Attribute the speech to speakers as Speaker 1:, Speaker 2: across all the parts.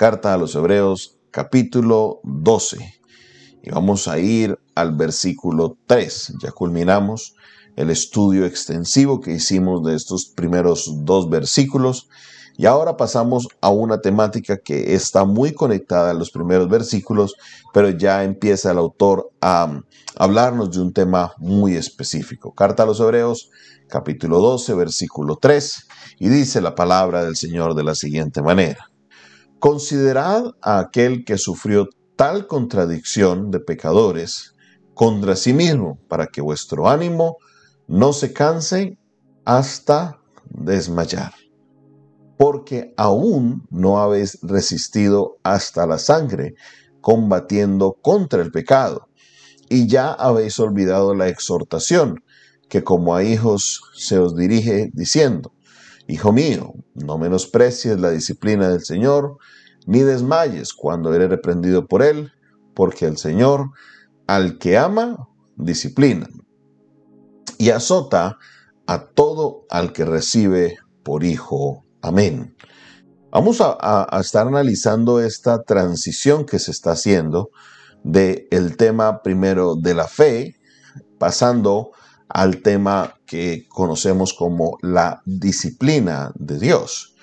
Speaker 1: Carta a los Hebreos capítulo 12. Y vamos a ir al versículo 3. Ya culminamos el estudio extensivo que hicimos de estos primeros dos versículos. Y ahora pasamos a una temática que está muy conectada a los primeros versículos, pero ya empieza el autor a hablarnos de un tema muy específico. Carta a los Hebreos, capítulo 12, versículo 3, y dice la palabra del Señor de la siguiente manera. Considerad a aquel que sufrió tal contradicción de pecadores contra sí mismo, para que vuestro ánimo no se canse hasta desmayar. Porque aún no habéis resistido hasta la sangre, combatiendo contra el pecado, y ya habéis olvidado la exhortación que como a hijos se os dirige diciendo, Hijo mío, no menosprecies la disciplina del Señor, ni desmayes cuando eres reprendido por Él, porque el Señor, al que ama, disciplina y azota a todo al que recibe por hijo. Amén. Vamos a, estar analizando esta transición que se está haciendo del el tema primero de la fe, pasando al tema que conocemos como la disciplina de Dios.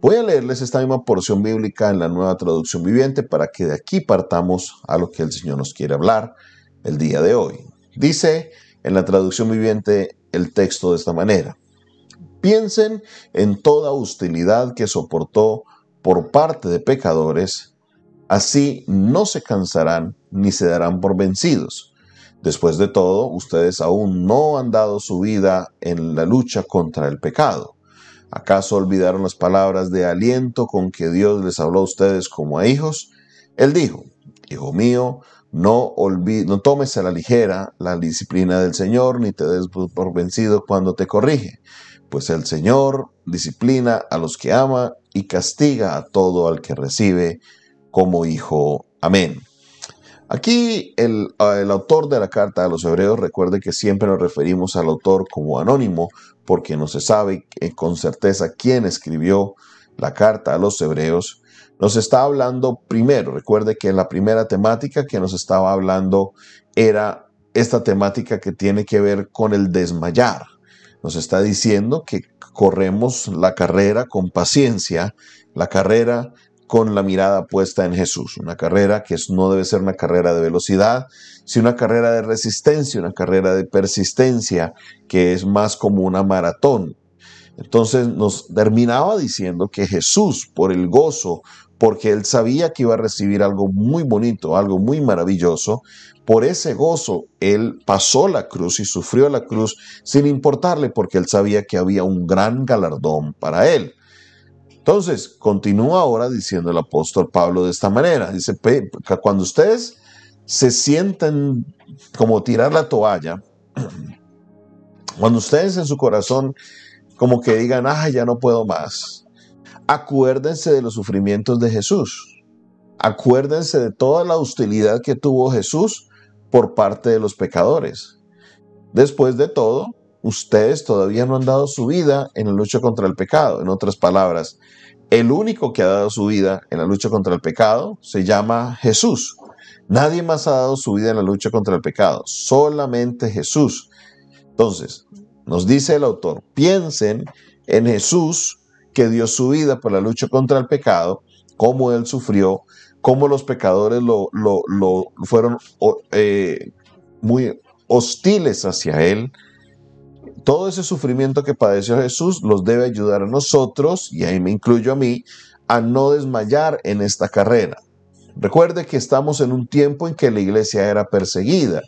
Speaker 1: Voy a leerles esta misma porción bíblica en la nueva traducción viviente para que de aquí partamos a lo que el Señor nos quiere hablar el día de hoy. Dice en la traducción viviente el texto de esta manera. Piensen en toda hostilidad que soportó por parte de pecadores, así no se cansarán ni se darán por vencidos Después de todo, ustedes aún no han dado su vida en la lucha contra el pecado. ¿Acaso olvidaron las palabras de aliento con que Dios les habló a ustedes como a hijos? Él dijo, Hijo mío, no, no tomes a la ligera la disciplina del Señor, ni te des por vencido cuando te corrige, pues el Señor disciplina a los que ama y castiga a todo al que recibe como hijo. Amén. Aquí el, autor de la carta a los hebreos recuerde que siempre nos referimos al autor como anónimo porque no se sabe con certeza quién escribió la carta a los hebreos. Nos está hablando primero, recuerde que la primera temática que nos estaba hablando era esta temática que tiene que ver con el desmayar. Nos está diciendo que corremos la carrera con paciencia, la carrera con la mirada puesta en Jesús. Una carrera que no debe ser una carrera de velocidad, sino una carrera de resistencia, una carrera de persistencia, que es más como una maratón. Entonces nos terminaba diciendo que Jesús, por el gozo, porque él sabía que iba a recibir algo muy bonito, algo muy maravilloso, por ese gozo él pasó la cruz y sufrió la cruz sin importarle, porque él sabía que había un gran galardón para él. Entonces, continúa ahora diciendo el apóstol Pablo de esta manera. Dice, cuando ustedes se sienten como tirar la toalla, cuando ustedes en su corazón como que digan, ah, ya no puedo más, acuérdense de los sufrimientos de Jesús. Acuérdense de toda la hostilidad que tuvo Jesús por parte de los pecadores. Después de todo, ustedes todavía no han dado su vida en la lucha contra el pecado. En otras palabras, el único que ha dado su vida en la lucha contra el pecado se llama Jesús. Nadie más ha dado su vida en la lucha contra el pecado, solamente Jesús. Entonces, nos dice el autor, piensen en Jesús que dio su vida por la lucha contra el pecado, cómo él sufrió, cómo los pecadores lo, fueron eh, muy hostiles hacia él, todo ese sufrimiento que padeció Jesús los debe ayudar a nosotros, y ahí me incluyo a mí, a no desmayar en esta carrera. Recuerde que estamos en un tiempo en que la iglesia era perseguida.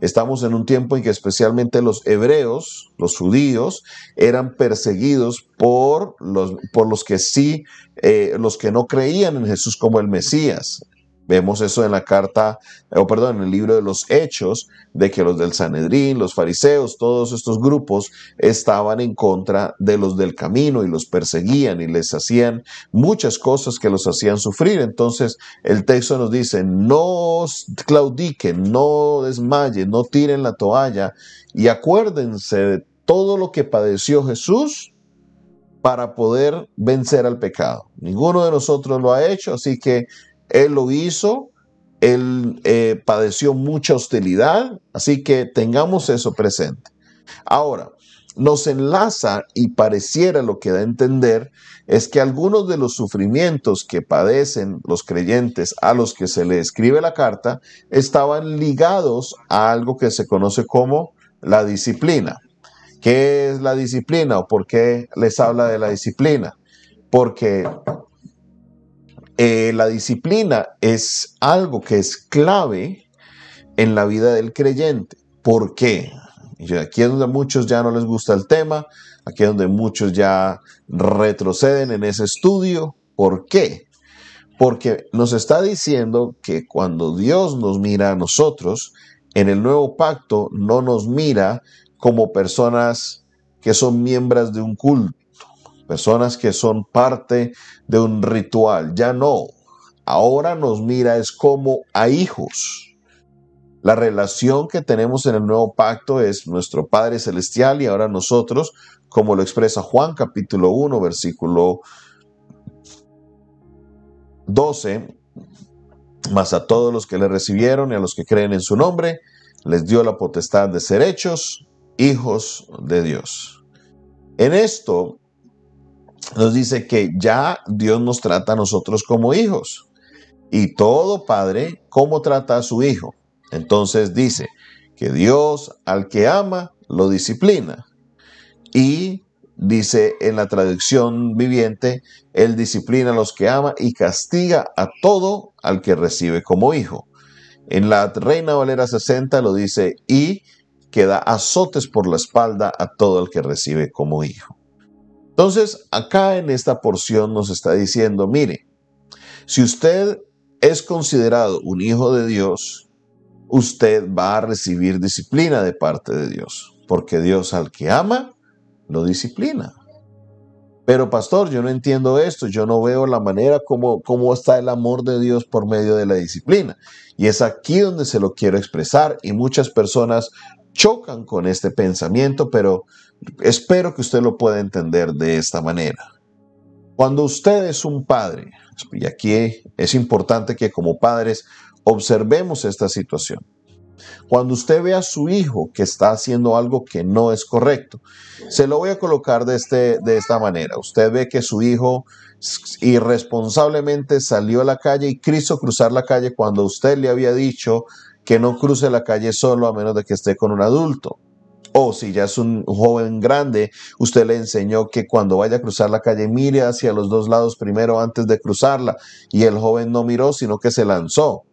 Speaker 1: Estamos en un tiempo en que especialmente los hebreos, los judíos, eran perseguidos por los, por los que sí, eh, los que no creían en Jesús como el Mesías. Vemos eso en la carta, o perdón, en el libro de los Hechos, de que los del Sanedrín, los fariseos, todos estos grupos estaban en contra de los del camino y los perseguían y les hacían muchas cosas que los hacían sufrir. Entonces el texto nos dice, no claudiquen, no desmayen, no tiren la toalla y acuérdense de todo lo que padeció Jesús para poder vencer al pecado. Ninguno de nosotros lo ha hecho, así que Él lo hizo, Él eh, padeció mucha hostilidad, así que tengamos eso presente. Ahora, nos enlaza y pareciera lo que da a entender es que algunos de los sufrimientos que padecen los creyentes a los que se le escribe la carta estaban ligados a algo que se conoce como la disciplina. ¿Qué es la disciplina o por qué les habla de la disciplina? Porque eh, la disciplina es algo que es clave en la vida del creyente. ¿Por qué? Y aquí es donde muchos ya no les gusta el tema, aquí es donde muchos ya retroceden en ese estudio. ¿Por qué? Porque nos está diciendo que cuando Dios nos mira a nosotros, en el nuevo pacto no nos mira como personas que son miembros de un culto, personas que son parte de un ritual. Ya no. Ahora nos mira es como a hijos. La relación que tenemos en el nuevo pacto es nuestro Padre Celestial y ahora nosotros, como lo expresa Juan capítulo 1, versículo 12, más a todos los que le recibieron y a los que creen en su nombre, les dio la potestad de ser hechos hijos de Dios. En esto nos dice que ya Dios nos trata a nosotros como hijos. Y todo padre, ¿cómo trata a su hijo? Entonces dice que Dios al que ama lo disciplina. Y dice en la traducción viviente, Él disciplina a los que ama y castiga a todo al que recibe como hijo. En la Reina Valera 60 lo dice, y que da azotes por la espalda a todo el que recibe como hijo. Entonces, acá en esta porción nos está diciendo, mire, si usted es considerado un hijo de Dios, usted va a recibir disciplina de parte de Dios, porque Dios al que ama, lo disciplina. Pero pastor, yo no entiendo esto, yo no veo la manera como, está el amor de Dios por medio de la disciplina. Y es aquí donde se lo quiero expresar y muchas personas chocan con este pensamiento, pero espero que usted lo pueda entender de esta manera. Cuando usted es un padre, y aquí es importante que como padres Observemos esta situación. Cuando usted ve a su hijo que está haciendo algo que no es correcto, se lo voy a colocar de, este, de esta manera. Usted ve que su hijo irresponsablemente salió a la calle y quiso cruzar la calle cuando usted le había dicho que no cruce la calle solo a menos de que esté con un adulto. O si ya es un joven grande, usted le enseñó que cuando vaya a cruzar la calle mire hacia los dos lados primero antes de cruzarla. Y el joven no miró, sino que se lanzó.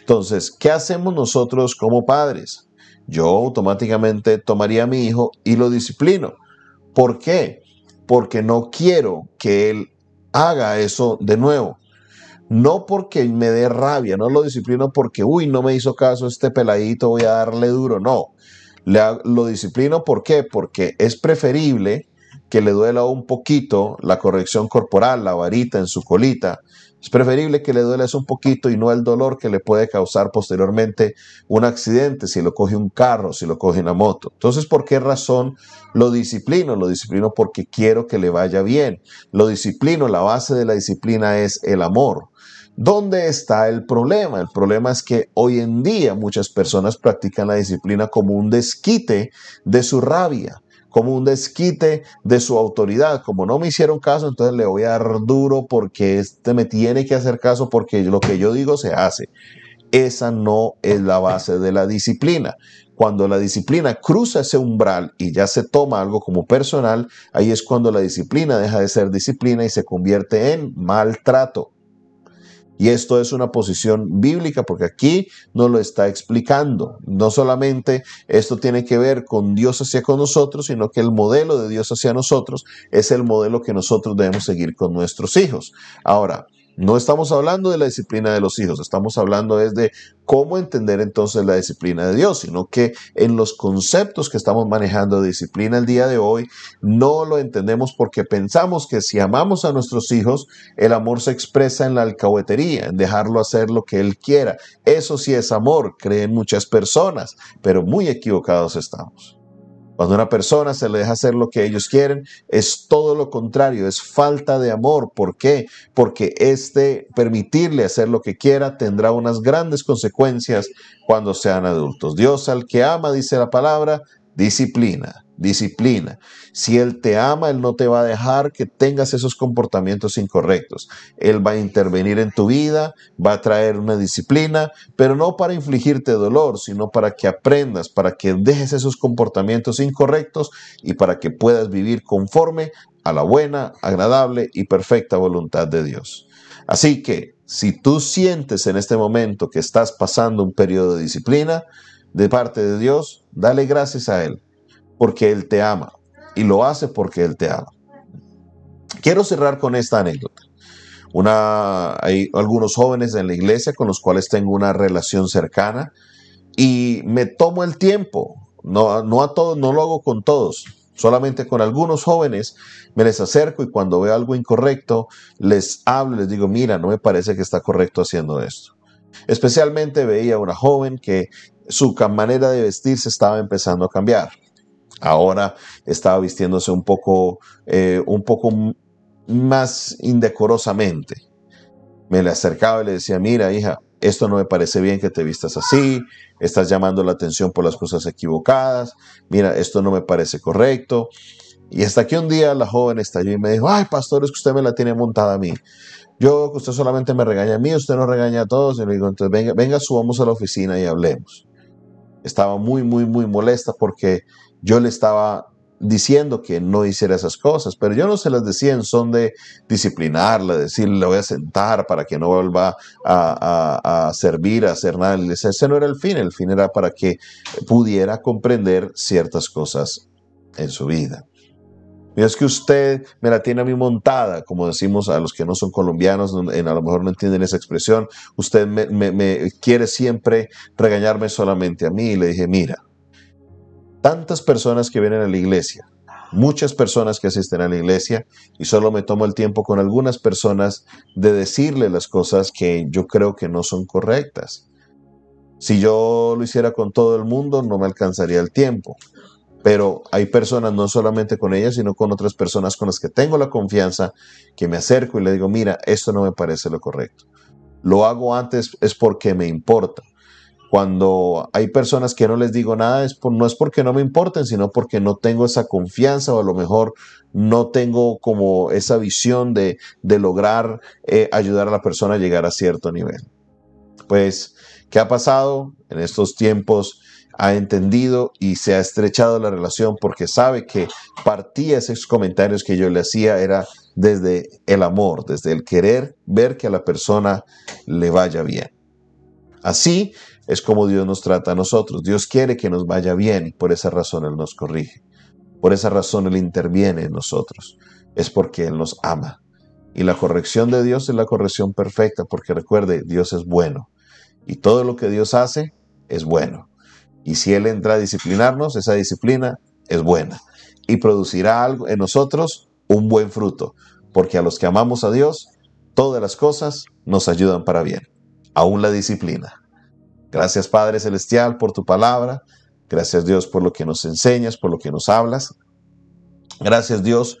Speaker 1: Entonces, ¿qué hacemos nosotros como padres? Yo automáticamente tomaría a mi hijo y lo disciplino. ¿Por qué? Porque no quiero que él haga eso de nuevo. No porque me dé rabia, no lo disciplino porque, uy, no me hizo caso este peladito, voy a darle duro. No, lo disciplino. Porque es preferible que le duela un poquito la corrección corporal, la varita en su colita, es preferible que le duele un poquito y no el dolor que le puede causar posteriormente un accidente si lo coge un carro, si lo coge una moto. Entonces, ¿por qué razón lo disciplino? Lo disciplino porque quiero que le vaya bien. Lo disciplino, la base de la disciplina es el amor. ¿Dónde está el problema? El problema es que hoy en día muchas personas practican la disciplina como un desquite de su rabia como un desquite de su autoridad. Como no me hicieron caso, entonces le voy a dar duro porque este me tiene que hacer caso porque lo que yo digo se hace. Esa no es la base de la disciplina. Cuando la disciplina cruza ese umbral y ya se toma algo como personal, ahí es cuando la disciplina deja de ser disciplina y se convierte en maltrato. Y esto es una posición bíblica porque aquí nos lo está explicando. No solamente esto tiene que ver con Dios hacia con nosotros, sino que el modelo de Dios hacia nosotros es el modelo que nosotros debemos seguir con nuestros hijos. Ahora, no estamos hablando de la disciplina de los hijos, estamos hablando de cómo entender entonces la disciplina de Dios, sino que en los conceptos que estamos manejando de disciplina el día de hoy, no lo entendemos porque pensamos que si amamos a nuestros hijos, el amor se expresa en la alcahuetería, en dejarlo hacer lo que él quiera. Eso sí es amor, creen muchas personas, pero muy equivocados estamos. Cuando una persona se le deja hacer lo que ellos quieren, es todo lo contrario, es falta de amor. ¿Por qué? Porque este permitirle hacer lo que quiera tendrá unas grandes consecuencias cuando sean adultos. Dios al que ama, dice la palabra, disciplina disciplina. Si Él te ama, Él no te va a dejar que tengas esos comportamientos incorrectos. Él va a intervenir en tu vida, va a traer una disciplina, pero no para infligirte dolor, sino para que aprendas, para que dejes esos comportamientos incorrectos y para que puedas vivir conforme a la buena, agradable y perfecta voluntad de Dios. Así que, si tú sientes en este momento que estás pasando un periodo de disciplina de parte de Dios, dale gracias a Él porque Él te ama y lo hace porque Él te ama. Quiero cerrar con esta anécdota. Una, hay algunos jóvenes en la iglesia con los cuales tengo una relación cercana y me tomo el tiempo. No, no a todos, no lo hago con todos, solamente con algunos jóvenes me les acerco y cuando veo algo incorrecto les hablo, les digo, mira, no me parece que está correcto haciendo esto. Especialmente veía una joven que su manera de vestirse estaba empezando a cambiar. Ahora estaba vistiéndose un poco, eh, un poco más indecorosamente. Me le acercaba y le decía, mira hija, esto no me parece bien que te vistas así, estás llamando la atención por las cosas equivocadas, mira, esto no me parece correcto. Y hasta que un día la joven estalló y me dijo, ay, pastor, es que usted me la tiene montada a mí. Yo, usted solamente me regaña a mí, usted no regaña a todos. Y le digo, entonces venga, venga, subamos a la oficina y hablemos. Estaba muy, muy, muy molesta porque yo le estaba diciendo que no hiciera esas cosas, pero yo no se las decía en son de disciplinarla, decirle, le voy a sentar para que no vuelva a, servir, a hacer nada. Ese no era el fin, el fin era para que pudiera comprender ciertas cosas en su vida. Mira, es que usted me la tiene a mí montada, como decimos a los que no son colombianos, a lo mejor no entienden esa expresión. Usted me, me quiere siempre regañarme solamente a mí. Y le dije, mira, tantas personas que vienen a la iglesia, muchas personas que asisten a la iglesia y solo me tomo el tiempo con algunas personas de decirle las cosas que yo creo que no son correctas. Si yo lo hiciera con todo el mundo, no me alcanzaría el tiempo. Pero hay personas, no solamente con ellas, sino con otras personas con las que tengo la confianza, que me acerco y le digo, mira, esto no me parece lo correcto. Lo hago antes es porque me importa. Cuando hay personas que no les digo nada, es por, no es porque no me importen, sino porque no tengo esa confianza o a lo mejor no tengo como esa visión de, lograr eh, ayudar a la persona a llegar a cierto nivel. Pues, ¿qué ha pasado en estos tiempos? Ha entendido y se ha estrechado la relación porque sabe que partía esos comentarios que yo le hacía era desde el amor, desde el querer ver que a la persona le vaya bien. Así es como Dios nos trata a nosotros. Dios quiere que nos vaya bien y por esa razón Él nos corrige. Por esa razón Él interviene en nosotros. Es porque Él nos ama. Y la corrección de Dios es la corrección perfecta porque recuerde, Dios es bueno. Y todo lo que Dios hace es bueno. Y si Él entra a disciplinarnos, esa disciplina es buena. Y producirá algo en nosotros un buen fruto. Porque a los que amamos a Dios, todas las cosas nos ayudan para bien. Aún la disciplina. Gracias Padre Celestial por tu palabra. Gracias Dios por lo que nos enseñas, por lo que nos hablas. Gracias Dios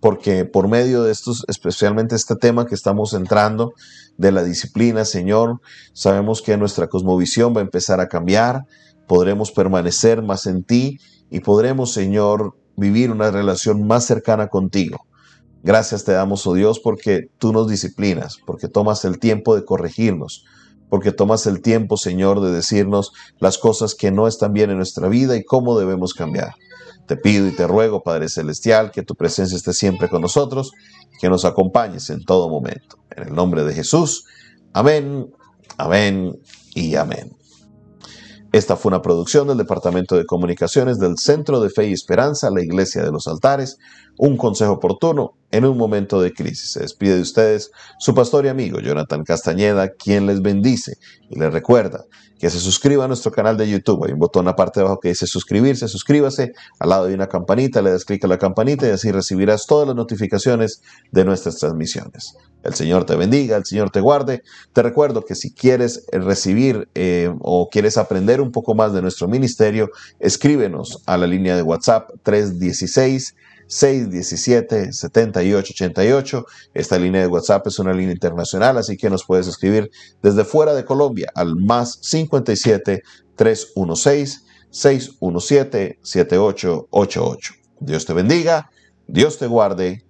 Speaker 1: porque por medio de estos, especialmente este tema que estamos entrando, de la disciplina, Señor, sabemos que nuestra cosmovisión va a empezar a cambiar, podremos permanecer más en ti y podremos, Señor, vivir una relación más cercana contigo. Gracias te damos, oh Dios, porque tú nos disciplinas, porque tomas el tiempo de corregirnos, porque tomas el tiempo, Señor, de decirnos las cosas que no están bien en nuestra vida y cómo debemos cambiar. Te pido y te ruego, Padre Celestial, que tu presencia esté siempre con nosotros, que nos acompañes en todo momento. En el nombre de Jesús. Amén, amén y amén. Esta fue una producción del Departamento de Comunicaciones del Centro de Fe y Esperanza, la Iglesia de los Altares, un consejo oportuno en un momento de crisis. Se despide de ustedes su pastor y amigo Jonathan Castañeda, quien les bendice y les recuerda que se suscriba a nuestro canal de YouTube. Hay un botón aparte de abajo que dice suscribirse, suscríbase. Al lado de una campanita, le das clic a la campanita y así recibirás todas las notificaciones de nuestras transmisiones. El Señor te bendiga, el Señor te guarde. Te recuerdo que si quieres recibir eh, o quieres aprender un poco más de nuestro ministerio, escríbenos a la línea de WhatsApp 316. 617-7888. Esta línea de WhatsApp es una línea internacional, así que nos puedes escribir desde fuera de Colombia al más 57 316 617 7888. Dios te bendiga, Dios te guarde